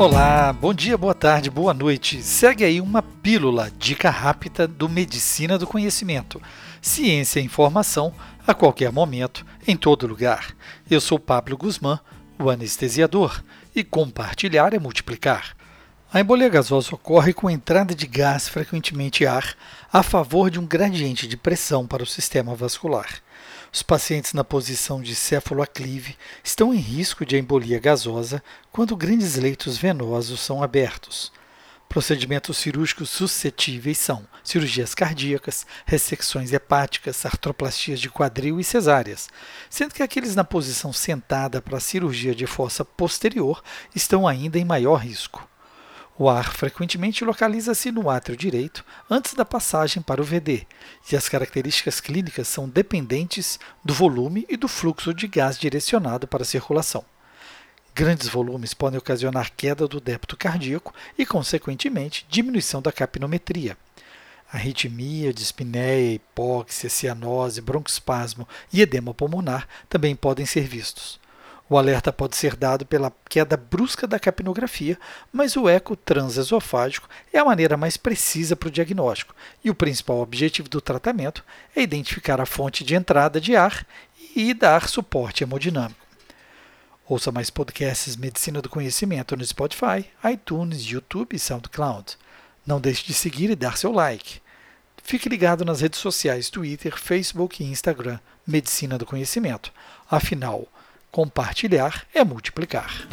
Olá, bom dia, boa tarde, boa noite. Segue aí uma pílula, dica rápida do Medicina do Conhecimento. Ciência e informação a qualquer momento, em todo lugar. Eu sou Pablo Guzmán, o anestesiador, e compartilhar é multiplicar. A embolia gasosa ocorre com a entrada de gás, frequentemente ar, a favor de um gradiente de pressão para o sistema vascular. Os pacientes na posição de céfalo-aclive estão em risco de embolia gasosa quando grandes leitos venosos são abertos. Procedimentos cirúrgicos suscetíveis são cirurgias cardíacas, ressecções hepáticas, artroplastias de quadril e cesáreas, sendo que aqueles na posição sentada para cirurgia de fossa posterior estão ainda em maior risco. O ar frequentemente localiza-se no átrio direito antes da passagem para o VD, e as características clínicas são dependentes do volume e do fluxo de gás direcionado para a circulação. Grandes volumes podem ocasionar queda do débito cardíaco e, consequentemente, diminuição da capnometria. Arritmia, dispneia, hipóxia, cianose, broncoespasmo e edema pulmonar também podem ser vistos. O alerta pode ser dado pela queda brusca da capnografia, mas o eco transesofágico é a maneira mais precisa para o diagnóstico, e o principal objetivo do tratamento é identificar a fonte de entrada de ar e dar suporte hemodinâmico. Ouça mais podcasts Medicina do Conhecimento no Spotify, iTunes, YouTube e SoundCloud. Não deixe de seguir e dar seu like. Fique ligado nas redes sociais Twitter, Facebook e Instagram Medicina do Conhecimento. Afinal, Compartilhar é multiplicar.